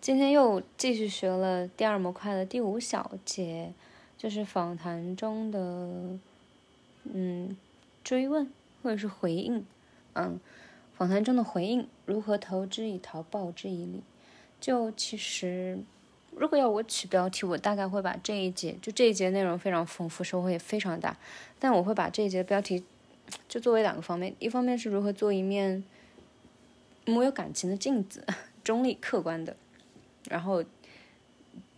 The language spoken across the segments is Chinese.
今天又继续学了第二模块的第五小节，就是访谈中的嗯追问或者是回应，嗯，访谈中的回应如何投之以桃报之以李。就其实，如果要我取标题，我大概会把这一节就这一节内容非常丰富，收获也非常大，但我会把这一节标题就作为两个方面，一方面是如何做一面没有感情的镜子，中立客观的。然后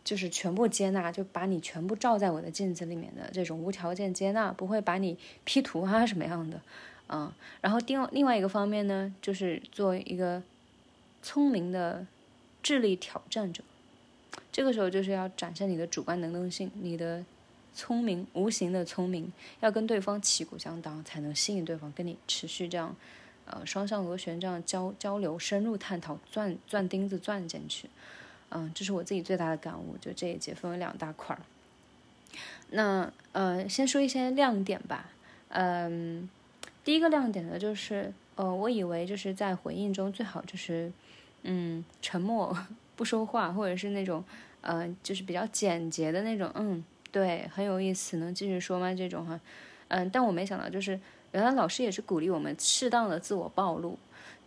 就是全部接纳，就把你全部照在我的镜子里面的这种无条件接纳，不会把你 P 图啊什么样的，嗯。然后另另外一个方面呢，就是做一个聪明的智力挑战者，这个时候就是要展现你的主观能动性，你的聪明，无形的聪明，要跟对方旗鼓相当，才能吸引对方跟你持续这样，呃，双向螺旋这样交交流，深入探讨，钻钻钉子钻进去。嗯，这是我自己最大的感悟。就这一节分为两大块儿。那呃，先说一些亮点吧。嗯，第一个亮点呢，就是呃，我以为就是在回应中最好就是嗯，沉默不说话，或者是那种呃，就是比较简洁的那种。嗯，对，很有意思，能继续说吗？这种哈，嗯，但我没想到，就是原来老师也是鼓励我们适当的自我暴露。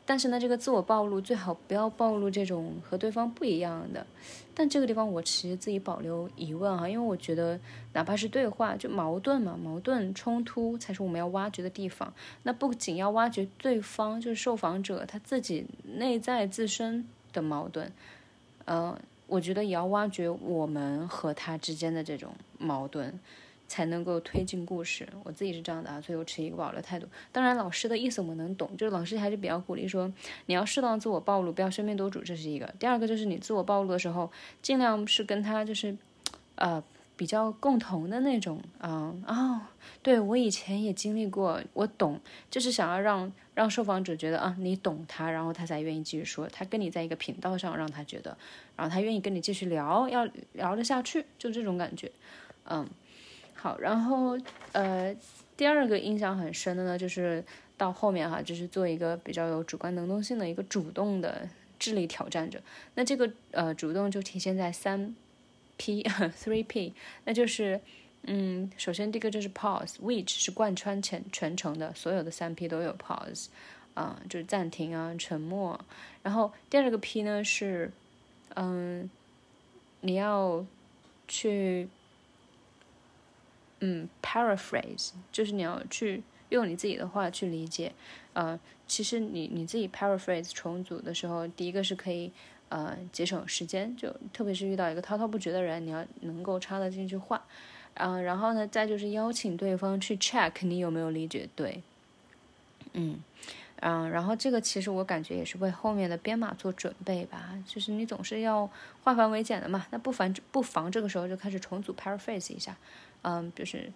但是呢，这个自我暴露最好不要暴露这种和对方不一样的。但这个地方我其实自己保留疑问哈，因为我觉得哪怕是对话，就矛盾嘛，矛盾冲突才是我们要挖掘的地方。那不仅要挖掘对方，就是受访者他自己内在自身的矛盾，呃，我觉得也要挖掘我们和他之间的这种矛盾。才能够推进故事，我自己是这样的啊，所以我持一个保留态度。当然，老师的意思我能懂，就是老师还是比较鼓励说，你要适当自我暴露，不要喧宾夺主，这是一个。第二个就是你自我暴露的时候，尽量是跟他就是，呃，比较共同的那种啊啊，对我以前也经历过，我懂，就是想要让让受访者觉得啊，你懂他，然后他才愿意继续说，他跟你在一个频道上，让他觉得，然后他愿意跟你继续聊，要聊得下去，就这种感觉，嗯。好，然后呃，第二个印象很深的呢，就是到后面哈，就是做一个比较有主观能动性的一个主动的智力挑战者。那这个呃，主动就体现在三 P three P，那就是嗯，首先第一个就是 pause，which 是贯穿全全程的，所有的三 P 都有 pause，啊，就是暂停啊，沉默。然后第二个 P 呢是嗯，你要去。嗯，paraphrase 就是你要去用你自己的话去理解，呃，其实你你自己 paraphrase 重组的时候，第一个是可以呃节省时间，就特别是遇到一个滔滔不绝的人，你要能够插得进去话，嗯，然后呢，再就是邀请对方去 check 你有没有理解对，嗯嗯，然后这个其实我感觉也是为后面的编码做准备吧，就是你总是要化繁为简的嘛，那不妨不妨这个时候就开始重组 paraphrase 一下。嗯，就是，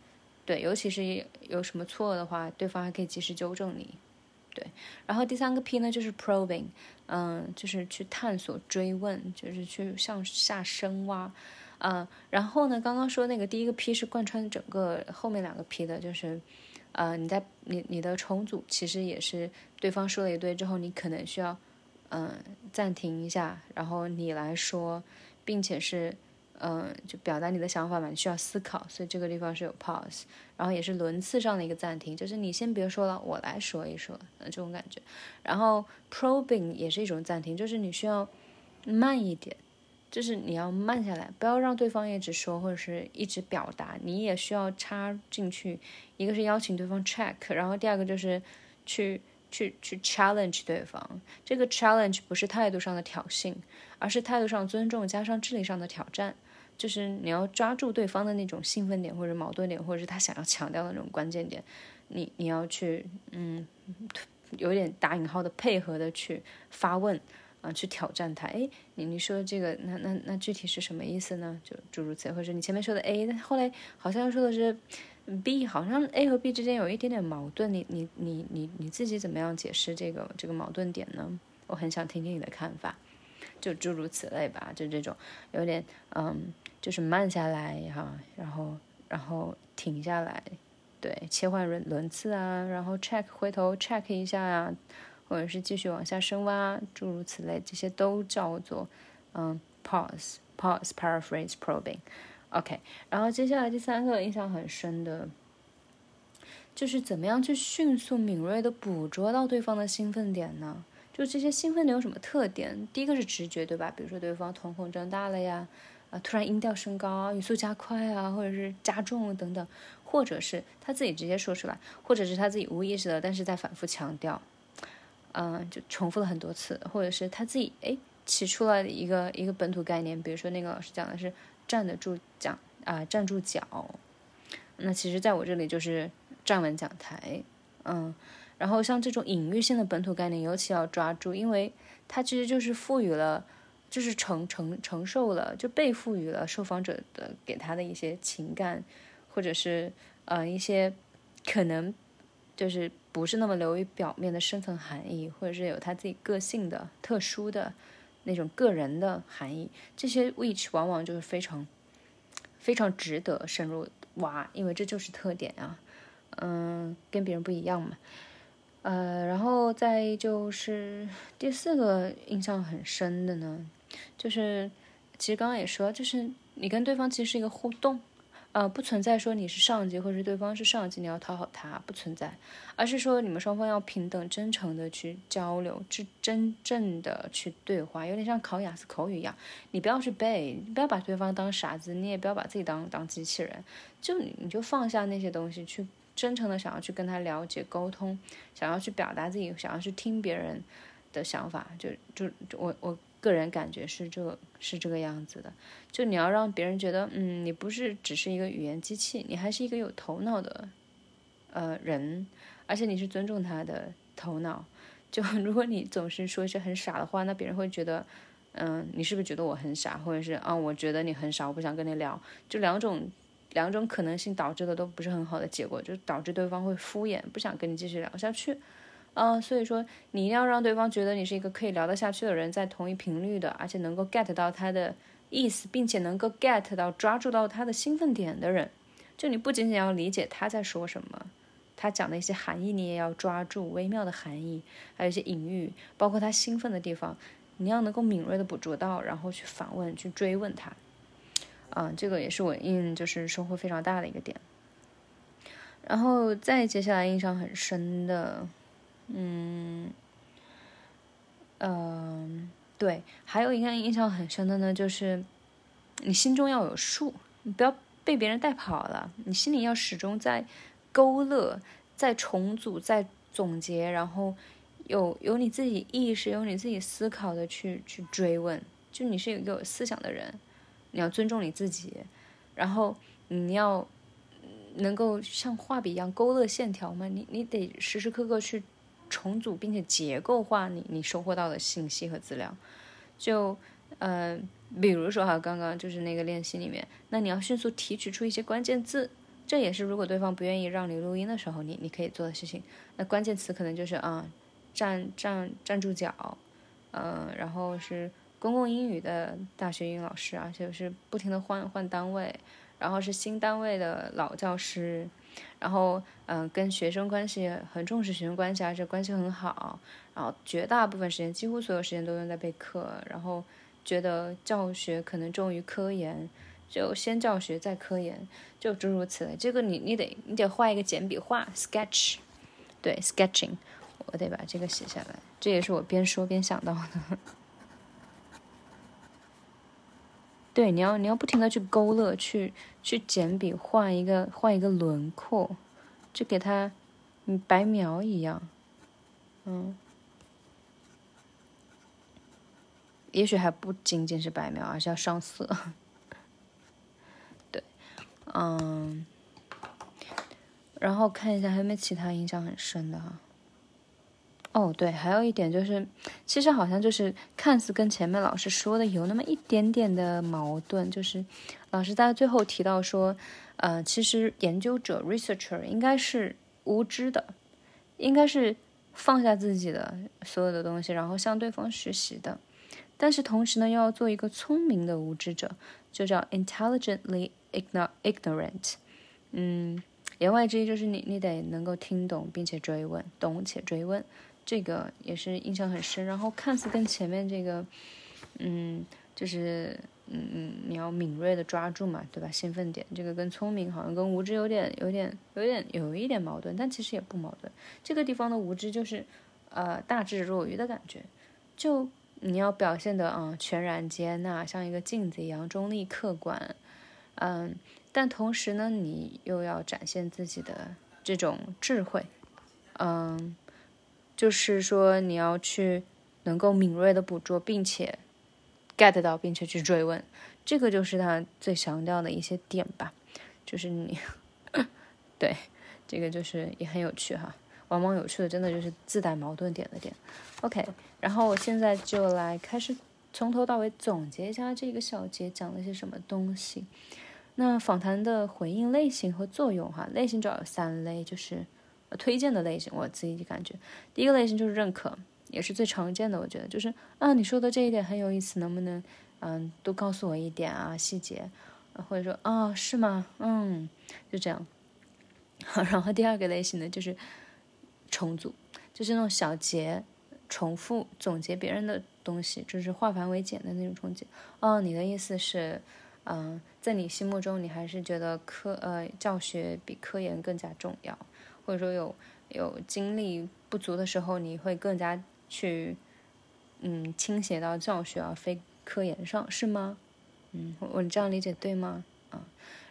对，尤其是有什么错的话，对方还可以及时纠正你，对。然后第三个 P 呢，就是 probing，嗯，就是去探索、追问，就是去向下深挖，嗯。然后呢，刚刚说那个第一个 P 是贯穿整个后面两个 P 的，就是，呃，你在你你的重组其实也是对方说了一堆之后，你可能需要，嗯，暂停一下，然后你来说，并且是。嗯，就表达你的想法嘛，你需要思考，所以这个地方是有 pause，然后也是轮次上的一个暂停，就是你先别说了，我来说一说，这种感觉。然后 probing 也是一种暂停，就是你需要慢一点，就是你要慢下来，不要让对方一直说或者是一直表达，你也需要插进去。一个是邀请对方 check，然后第二个就是去去去 challenge 对方。这个 challenge 不是态度上的挑衅，而是态度上尊重加上智力上的挑战。就是你要抓住对方的那种兴奋点或者矛盾点，或者是他想要强调的那种关键点，你你要去嗯，有点打引号的配合的去发问啊，去挑战他。哎，你你说的这个，那那那具体是什么意思呢？就诸如此类，或者你前面说的 A，但后来好像说的是 B，好像 A 和 B 之间有一点点矛盾。你你你你你自己怎么样解释这个这个矛盾点呢？我很想听听你的看法。就诸如此类吧，就这种有点嗯。就是慢下来哈，然后然后停下来，对，切换轮轮次啊，然后 check 回头 check 一下呀，或者是继续往下深挖，诸如此类，这些都叫做嗯，pause，pause，paraphrase，probing，OK。然后接下来第三个印象很深的，就是怎么样去迅速敏锐的捕捉到对方的兴奋点呢？就这些兴奋点有什么特点？第一个是直觉，对吧？比如说对方瞳孔睁大了呀，啊，突然音调升高，语速加快啊，或者是加重等等，或者是他自己直接说出来，或者是他自己无意识的，但是在反复强调，嗯，就重复了很多次，或者是他自己哎起出了一个一个本土概念，比如说那个老师讲的是站得住讲啊，站住脚，那其实在我这里就是站稳讲台，嗯。然后像这种隐喻性的本土概念，尤其要抓住，因为它其实就是赋予了，就是承承承受了，就被赋予了受访者的给他的一些情感，或者是呃一些可能就是不是那么流于表面的深层含义，或者是有他自己个性的特殊的那种个人的含义。这些 which 往往就是非常非常值得深入挖，因为这就是特点啊，嗯，跟别人不一样嘛。呃，然后再就是第四个印象很深的呢，就是其实刚刚也说，就是你跟对方其实是一个互动，呃，不存在说你是上级或者对方是上级，你要讨好他，不存在，而是说你们双方要平等、真诚的去交流，真真正的去对话，有点像考雅思口语一样，你不要去背，你不要把对方当傻子，你也不要把自己当当机器人，就你你就放下那些东西去。真诚的想要去跟他了解沟通，想要去表达自己，想要去听别人的想法，就就我我个人感觉是这是这个样子的。就你要让别人觉得，嗯，你不是只是一个语言机器，你还是一个有头脑的呃人，而且你是尊重他的头脑。就 如果你总是说一些很傻的话，那别人会觉得，嗯，你是不是觉得我很傻，或者是啊，我觉得你很傻，我不想跟你聊，就两种。两种可能性导致的都不是很好的结果，就导致对方会敷衍，不想跟你继续聊下去。嗯，所以说你一定要让对方觉得你是一个可以聊得下去的人，在同一频率的，而且能够 get 到他的意思，并且能够 get 到抓住到他的兴奋点的人。就你不仅仅要理解他在说什么，他讲的一些含义，你也要抓住微妙的含义，还有一些隐喻，包括他兴奋的地方，你要能够敏锐的捕捉到，然后去反问，去追问他。嗯，这个也是我印就是收获非常大的一个点。然后再接下来印象很深的，嗯，嗯，对，还有一个印象很深的呢，就是你心中要有数，你不要被别人带跑了，你心里要始终在勾勒、在重组、在总结，然后有有你自己意识、有你自己思考的去去追问，就你是一个有思想的人。你要尊重你自己，然后你要能够像画笔一样勾勒线条嘛？你你得时时刻刻去重组并且结构化你你收获到的信息和资料。就呃，比如说哈，刚刚就是那个练习里面，那你要迅速提取出一些关键字，这也是如果对方不愿意让你录音的时候，你你可以做的事情。那关键词可能就是啊，站站站住脚，嗯，然后是。公共英语的大学英语老师啊，就是不停的换换单位，然后是新单位的老教师，然后嗯，跟学生关系很重视学生关系，而且关系很好，然后绝大部分时间，几乎所有时间都用在备课，然后觉得教学可能重于科研，就先教学再科研，就诸如此类。这个你你得你得画一个简笔画，sketch，对，sketching，我得把这个写下来，这也是我边说边想到的。对，你要你要不停的去勾勒，去去简笔画一个画一个轮廓，就给它，嗯，白描一样，嗯，也许还不仅仅是白描，而是要上色。对，嗯，然后看一下还有没有其他印象很深的哈。哦，对，还有一点就是，其实好像就是看似跟前面老师说的有那么一点点的矛盾，就是老师在最后提到说，呃，其实研究者 researcher 应该是无知的，应该是放下自己的所有的东西，然后向对方学习的，但是同时呢，又要做一个聪明的无知者，就叫 intelligently ignorant。嗯，言外之意就是你你得能够听懂并且追问，懂且追问。这个也是印象很深，然后看似跟前面这个，嗯，就是嗯嗯，你要敏锐的抓住嘛，对吧？兴奋点，这个跟聪明好像跟无知有点有点有点有一点矛盾，但其实也不矛盾。这个地方的无知就是呃大智若愚的感觉，就你要表现的啊全然接纳，像一个镜子一样中立客观，嗯，但同时呢，你又要展现自己的这种智慧，嗯，就是说你要去能够敏锐的捕捉，并且。get 到并且去追问，这个就是他最强调的一些点吧。就是你，对，这个就是也很有趣哈。往往有趣的真的就是自带矛盾点的点。OK，然后我现在就来开始从头到尾总结一下这个小节讲了些什么东西。那访谈的回应类型和作用哈，类型主要有三类，就是推荐的类型。我自己感觉，第一个类型就是认可。也是最常见的，我觉得就是啊，你说的这一点很有意思，能不能嗯多告诉我一点啊细节，或者说啊是吗？嗯，就这样。好然后第二个类型的就是重组，就是那种小结重复总结别人的东西，就是化繁为简的那种重结。哦，你的意思是，嗯，在你心目中，你还是觉得科呃教学比科研更加重要，或者说有有精力不足的时候，你会更加。去，嗯，倾斜到教学而非科研上，是吗？嗯，我这样理解对吗？啊，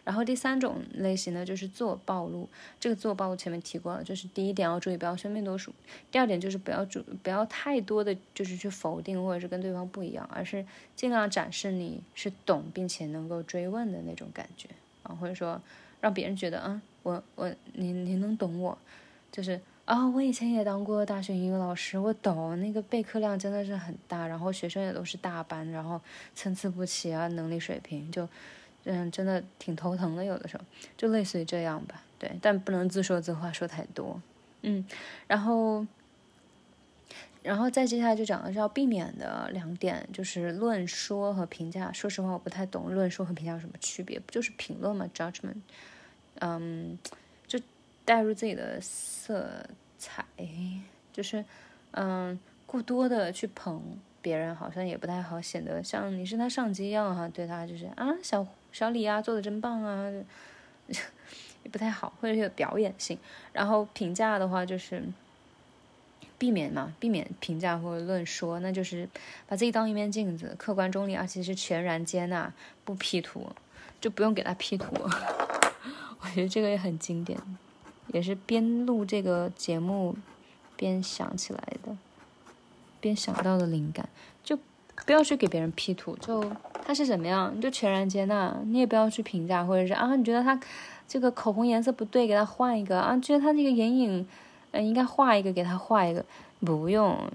然后第三种类型呢，就是自我暴露。这个自我暴露前面提过了，就是第一点要注意不要生病多数，第二点就是不要主不要太多的就是去否定或者是跟对方不一样，而是尽量展示你是懂并且能够追问的那种感觉啊，或者说让别人觉得啊，我我你你能懂我，就是。啊，我以前也当过大学英语老师，我懂那个备课量真的是很大，然后学生也都是大班，然后参差不齐啊，能力水平就，嗯，真的挺头疼的，有的时候就类似于这样吧，对，但不能自说自话说太多，嗯，然后，然后再接下来就讲的是要避免的两点，就是论说和评价。说实话，我不太懂论说和评价有什么区别，不就是评论吗？Judgment，嗯。就带入自己的色彩，就是，嗯，过多的去捧别人，好像也不太好，显得像你是他上级一样哈，对他就是啊，小小李啊，做的真棒啊，也不太好，或者有表演性。然后评价的话，就是避免嘛，避免评价或者论说，那就是把自己当一面镜子，客观中立，而且是全然接纳，不 P 图，就不用给他 P 图。我觉得这个也很经典。也是边录这个节目边想起来的，边想到的灵感，就不要去给别人 P 图，就他是怎么样，你就全然接纳，你也不要去评价，或者是啊，你觉得他这个口红颜色不对，给他换一个啊，觉得他这个眼影，呃，应该画一个，给他画一个，不用，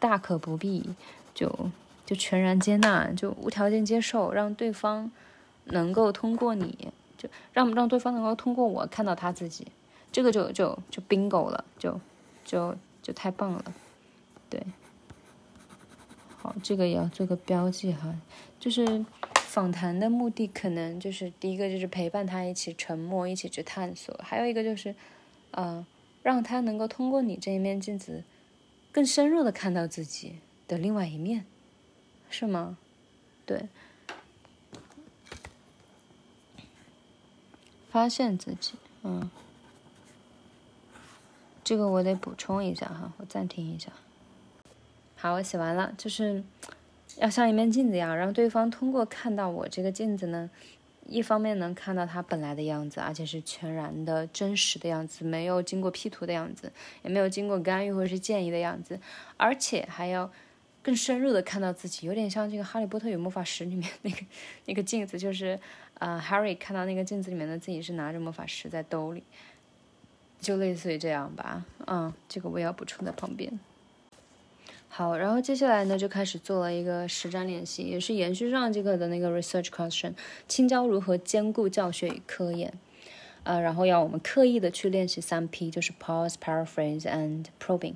大可不必，就就全然接纳，就无条件接受，让对方能够通过你，就让让对方能够通过我看到他自己。这个就就就 bingo 了，就就就太棒了，对，好，这个也要做个标记哈。就是访谈的目的，可能就是第一个就是陪伴他一起沉默，一起去探索；还有一个就是，呃，让他能够通过你这一面镜子，更深入的看到自己的另外一面，是吗？对，发现自己，嗯。这个我得补充一下哈，我暂停一下。好，我写完了，就是要像一面镜子一样，让对方通过看到我这个镜子呢，一方面能看到他本来的样子，而且是全然的真实的样子，没有经过 P 图的样子，也没有经过干预或者是建议的样子，而且还要更深入的看到自己，有点像这个《哈利波特与魔法石》里面 那个那个镜子，就是呃，Harry 看到那个镜子里面的自己是拿着魔法石在兜里。就类似于这样吧，嗯，这个我要补充在旁边。好，然后接下来呢，就开始做了一个实战练习，也是延续上这个的那个 research question，青椒如何兼顾教学与科研？啊，然后要我们刻意的去练习三 P，就是 pause、paraphrase and probing。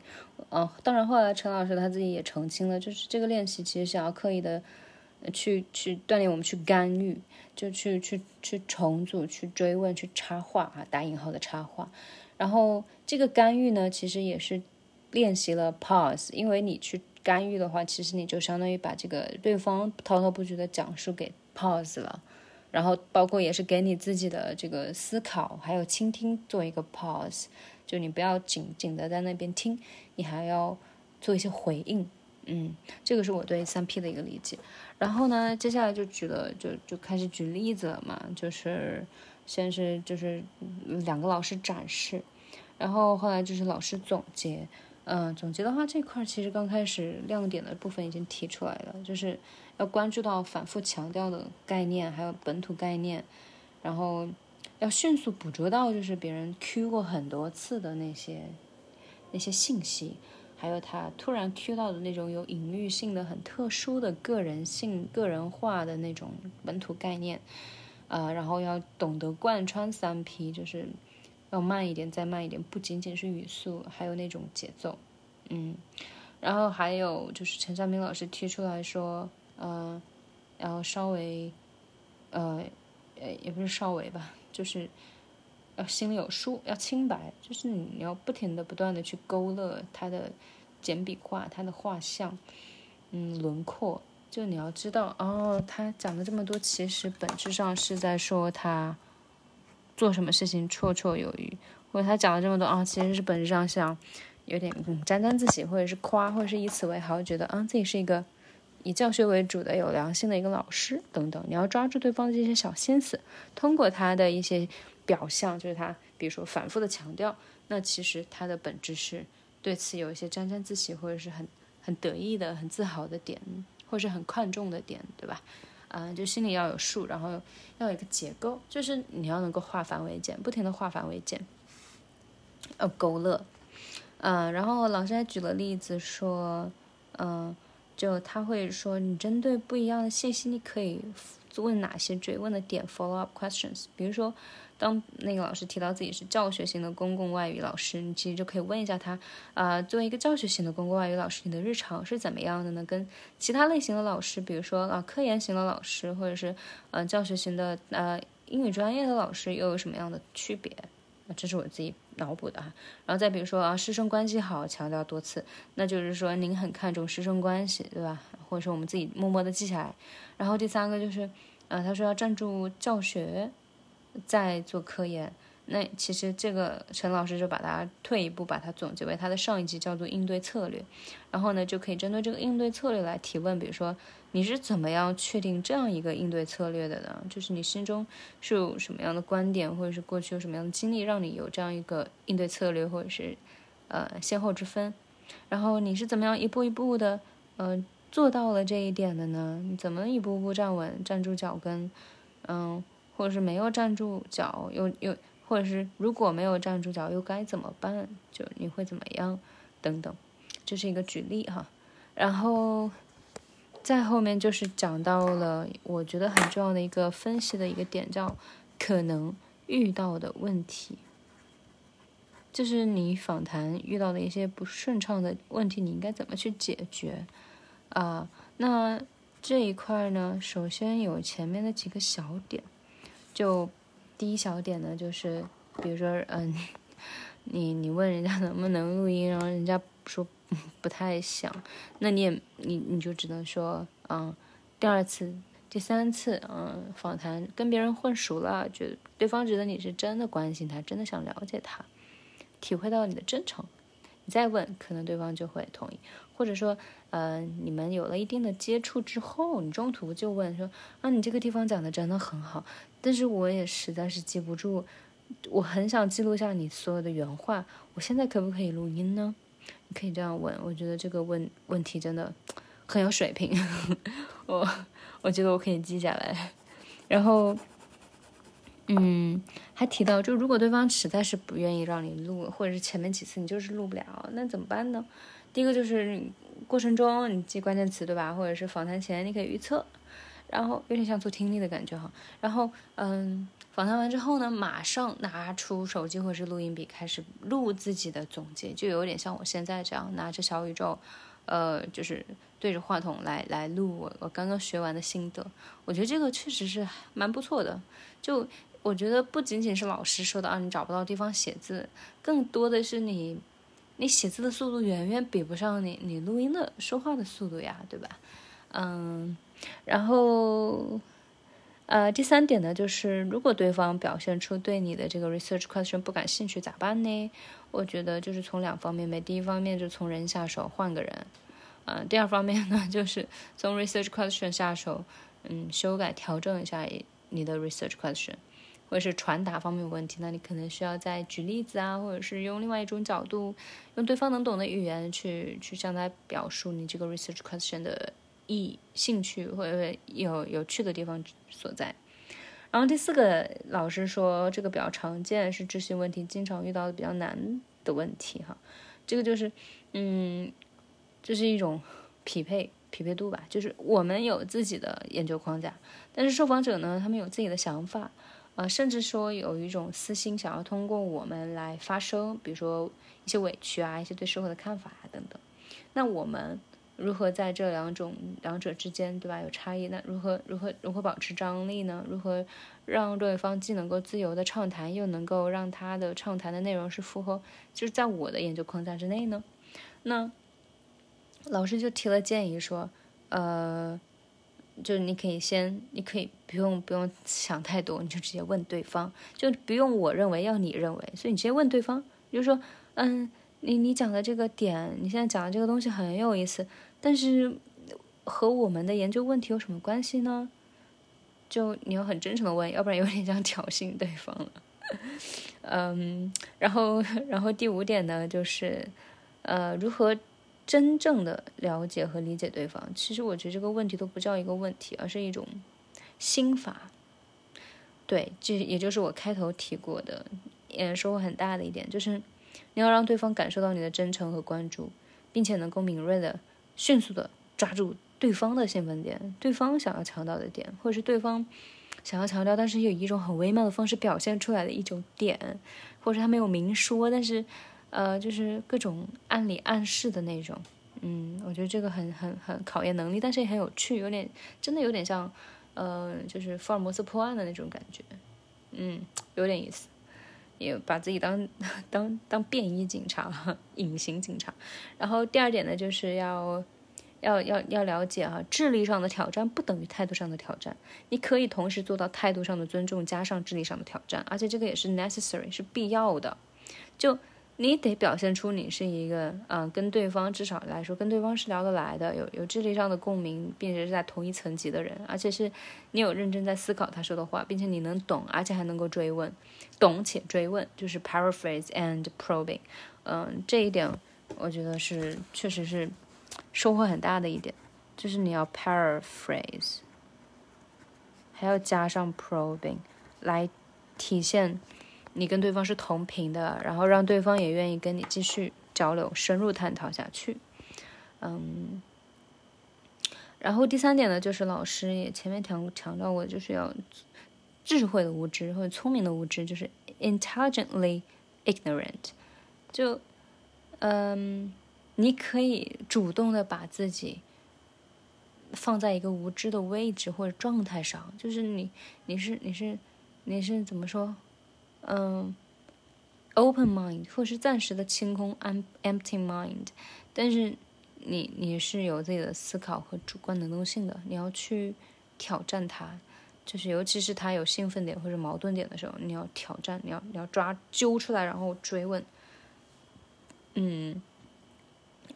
啊，当然后来陈老师他自己也澄清了，就是这个练习其实想要刻意的去去锻炼我们去干预，就去去去重组、去追问、去插话啊，打引号的插话。然后这个干预呢，其实也是练习了 pause，因为你去干预的话，其实你就相当于把这个对方滔滔不绝的讲述给 pause 了，然后包括也是给你自己的这个思考还有倾听做一个 pause，就你不要紧紧的在那边听，你还要做一些回应。嗯，这个是我对三 P 的一个理解。然后呢，接下来就举了，就就开始举例子了嘛，就是先是就是两个老师展示，然后后来就是老师总结。嗯，总结的话，这块其实刚开始亮点的部分已经提出来了，就是要关注到反复强调的概念，还有本土概念，然后要迅速捕捉到就是别人 Q 过很多次的那些那些信息，还有他突然 Q 到的那种有隐喻性的、很特殊的个人性、个人化的那种本土概念，啊，然后要懂得贯穿三 P，就是。要慢一点，再慢一点，不仅仅是语速，还有那种节奏，嗯，然后还有就是陈山明老师提出来说，呃，要稍微，呃，呃，也不是稍微吧，就是要心里有数，要清白，就是你要不停的、不断的去勾勒他的简笔画，他的画像，嗯，轮廓，就你要知道，哦，他讲了这么多，其实本质上是在说他。做什么事情绰绰有余，或者他讲了这么多啊，其实是本质上想有点沾沾自喜，或者是夸，或者是以此为豪，觉得啊自己是一个以教学为主的有良心的一个老师等等。你要抓住对方的这些小心思，通过他的一些表象，就是他比如说反复的强调，那其实他的本质是对此有一些沾沾自喜，或者是很很得意的、很自豪的点，或者是很看重的点，对吧？嗯，就心里要有数，然后要有一个结构，就是你要能够化繁为简，不停的化繁为简，要勾勒。嗯，然后老师还举了例子说，嗯，就他会说，你针对不一样的信息，你可以问哪些追问的点，follow up questions，比如说。当那个老师提到自己是教学型的公共外语老师，你其实就可以问一下他，啊，作为一个教学型的公共外语老师，你的日常是怎么样的呢？跟其他类型的老师，比如说啊，科研型的老师，或者是呃教学型的呃英语专业的老师，又有什么样的区别？这是我自己脑补的哈。然后再比如说啊，师生关系好，强调多次，那就是说您很看重师生关系，对吧？或者说我们自己默默的记下来。然后第三个就是，呃，他说要站住教学。在做科研，那其实这个陈老师就把它退一步，把它总结为他的上一集叫做应对策略，然后呢就可以针对这个应对策略来提问，比如说你是怎么样确定这样一个应对策略的呢？就是你心中是有什么样的观点，或者是过去有什么样的经历，让你有这样一个应对策略，或者是呃先后之分？然后你是怎么样一步一步的呃做到了这一点的呢？你怎么一步步站稳，站住脚跟？嗯。或者是没有站住脚，又又，或者是如果没有站住脚，又该怎么办？就你会怎么样？等等，这是一个举例哈。然后再后面就是讲到了我觉得很重要的一个分析的一个点，叫可能遇到的问题，就是你访谈遇到的一些不顺畅的问题，你应该怎么去解决啊？那这一块呢，首先有前面的几个小点。就第一小点呢，就是比如说，嗯，你你问人家能不能录音，然后人家说不太想，那你也你你就只能说，嗯，第二次、第三次，嗯，访谈跟别人混熟了，觉得对方觉得你是真的关心他，真的想了解他，体会到你的真诚，你再问，可能对方就会同意，或者说。呃，你们有了一定的接触之后，你中途就问说：“啊，你这个地方讲的真的很好，但是我也实在是记不住，我很想记录下你所有的原话，我现在可不可以录音呢？”你可以这样问，我觉得这个问问题真的很有水平，我我觉得我可以记下来。然后，嗯，还提到，就如果对方实在是不愿意让你录，或者是前面几次你就是录不了，那怎么办呢？第一个就是过程中你记关键词对吧？或者是访谈前你可以预测，然后有点像做听力的感觉哈。然后嗯，访谈完之后呢，马上拿出手机或者是录音笔开始录自己的总结，就有点像我现在这样拿着小宇宙，呃，就是对着话筒来来录我我刚刚学完的心得。我觉得这个确实是蛮不错的。就我觉得不仅仅是老师说的啊，你找不到地方写字，更多的是你。你写字的速度远远比不上你你录音的说话的速度呀，对吧？嗯，然后。呃，第三点呢，就是如果对方表现出对你的这个 research question 不感兴趣，咋办呢？我觉得就是从两方面呗。第一方面就从人下手，换个人。嗯，第二方面呢，就是从 research question 下手，嗯，修改调整一下你的 research question，或者是传达方面有问题，那你可能需要再举例子啊，或者是用另外一种角度，用对方能懂的语言去去向他表述你这个 research question 的。意兴趣或者有有趣的地方所在，然后第四个老师说这个比较常见，是执行问题经常遇到的比较难的问题哈，这个就是嗯，这是一种匹配匹配度吧，就是我们有自己的研究框架，但是受访者呢，他们有自己的想法呃，甚至说有一种私心想要通过我们来发声，比如说一些委屈啊，一些对社会的看法啊等等，那我们。如何在这两种两者之间，对吧？有差异，那如何如何如何保持张力呢？如何让对方既能够自由的畅谈，又能够让他的畅谈的内容是符合，就是在我的研究框架之内呢？那老师就提了建议说，呃，就是你可以先，你可以不用不用想太多，你就直接问对方，就不用我认为要你认为，所以你直接问对方，就说，嗯，你你讲的这个点，你现在讲的这个东西很有意思。但是和我们的研究问题有什么关系呢？就你要很真诚的问，要不然有点像挑衅对方了。嗯，然后，然后第五点呢，就是呃，如何真正的了解和理解对方。其实我觉得这个问题都不叫一个问题，而是一种心法。对，这也就是我开头提过的，也收获很大的一点，就是你要让对方感受到你的真诚和关注，并且能够敏锐的。迅速的抓住对方的兴奋点，对方想要强调的点，或者是对方想要强调，但是有一种很微妙的方式表现出来的一种点，或者他没有明说，但是呃，就是各种暗里暗示的那种。嗯，我觉得这个很很很考验能力，但是也很有趣，有点真的有点像呃，就是福尔摩斯破案的那种感觉。嗯，有点意思，也把自己当当当便衣警察，隐形警察。然后第二点呢，就是要。要要要了解啊，智力上的挑战不等于态度上的挑战。你可以同时做到态度上的尊重，加上智力上的挑战，而且这个也是 necessary，是必要的。就你得表现出你是一个，嗯，跟对方至少来说，跟对方是聊得来的，有有智力上的共鸣，并且是在同一层级的人，而且是你有认真在思考他说的话，并且你能懂，而且还能够追问，懂且追问，就是 paraphrase and probing。嗯，这一点我觉得是确实是。收获很大的一点，就是你要 paraphrase，还要加上 probing，来体现你跟对方是同频的，然后让对方也愿意跟你继续交流、深入探讨下去。嗯，然后第三点呢，就是老师也前面强强调过，就是要智慧的无知或者聪明的无知，就是 intelligently ignorant，就嗯。你可以主动的把自己放在一个无知的位置或者状态上，就是你，你是你是你是怎么说？嗯，open mind 或是暂时的清空，empty mind，但是你你是有自己的思考和主观能动性的，你要去挑战它，就是尤其是它有兴奋点或者矛盾点的时候，你要挑战，你要你要抓揪出来，然后追问，嗯。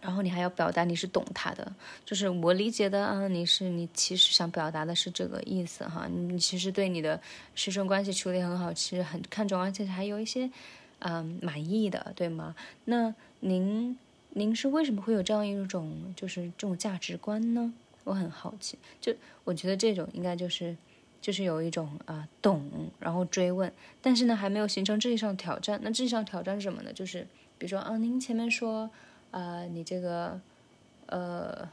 然后你还要表达你是懂他的，就是我理解的啊，你是你其实想表达的是这个意思哈，你其实对你的师生关系处理很好，其实很看重，而且还有一些嗯满意的，对吗？那您您是为什么会有这样一种就是这种价值观呢？我很好奇，就我觉得这种应该就是就是有一种啊懂，然后追问，但是呢还没有形成智力上挑战。那智力上挑战是什么呢？就是比如说啊，您前面说。啊，你这个，呃，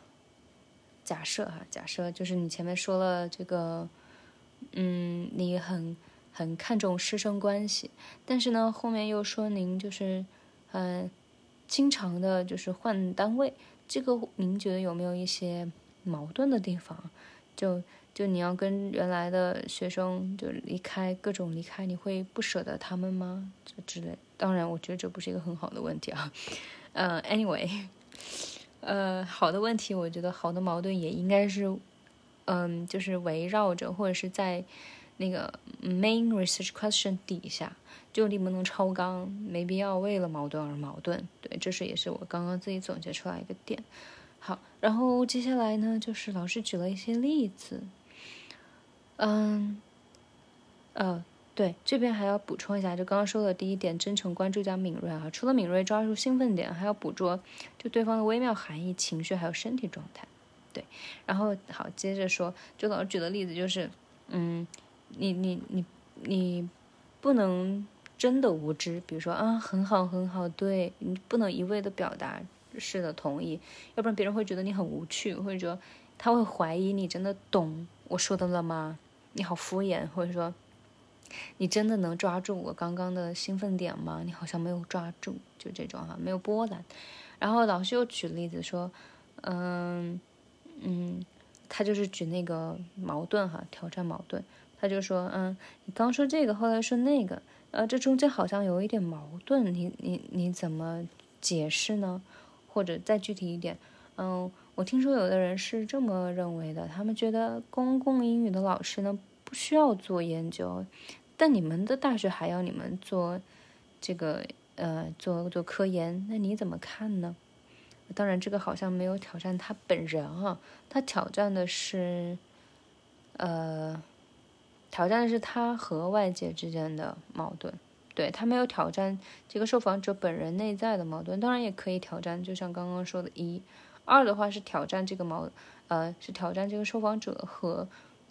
假设哈，假设就是你前面说了这个，嗯，你很很看重师生关系，但是呢，后面又说您就是，嗯，经常的就是换单位，这个您觉得有没有一些矛盾的地方？就就你要跟原来的学生就离开，各种离开，你会不舍得他们吗？这之类。当然，我觉得这不是一个很好的问题啊。呃，anyway，呃，好的问题，我觉得好的矛盾也应该是，嗯，就是围绕着或者是在那个 main research question 底下，就你不能超纲，没必要为了矛盾而矛盾。对，这是也是我刚刚自己总结出来一个点。好，然后接下来呢，就是老师举了一些例子，嗯，呃。对，这边还要补充一下，就刚刚说的第一点，真诚、关注加敏锐啊。除了敏锐，抓住兴奋点，还要捕捉就对方的微妙含义、情绪还有身体状态。对，然后好，接着说，就老师举的例子就是，嗯，你你你你不能真的无知，比如说啊，很好很好，对你不能一味的表达是的同意，要不然别人会觉得你很无趣，或者说他会怀疑你真的懂我说的了吗？你好敷衍，或者说。你真的能抓住我刚刚的兴奋点吗？你好像没有抓住，就这种哈，没有波澜。然后老师又举例子说，嗯嗯，他就是举那个矛盾哈，挑战矛盾。他就说，嗯，你刚说这个，后来说那个，呃，这中间好像有一点矛盾，你你你怎么解释呢？或者再具体一点，嗯，我听说有的人是这么认为的，他们觉得公共英语的老师呢不需要做研究。但你们的大学还要你们做这个呃做做科研，那你怎么看呢？当然，这个好像没有挑战他本人啊，他挑战的是呃挑战的是他和外界之间的矛盾，对他没有挑战这个受访者本人内在的矛盾。当然也可以挑战，就像刚刚说的，一二的话是挑战这个矛呃是挑战这个受访者和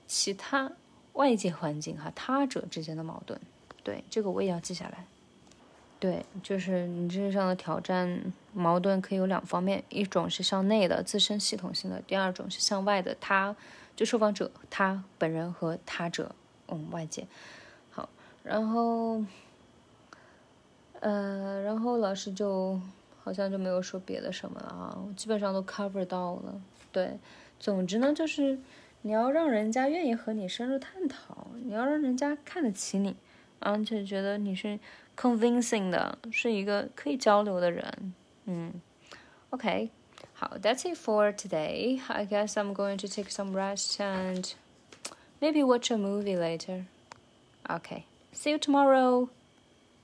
其他。外界环境哈，他者之间的矛盾，对这个我也要记下来。对，就是你知识上的挑战矛盾可以有两方面，一种是向内的自身系统性的，第二种是向外的他，就受访者他本人和他者，嗯，外界。好，然后，呃，然后老师就好像就没有说别的什么了啊，基本上都 cover 到了。对，总之呢就是。你要让人家愿意和你深入探讨，你要让人家看得起你，而且觉得你是 convincing 的，是一个可以交流的人。嗯，OK，好，That's it for today. I guess I'm going to take some rest and maybe watch a movie later. OK, see you tomorrow.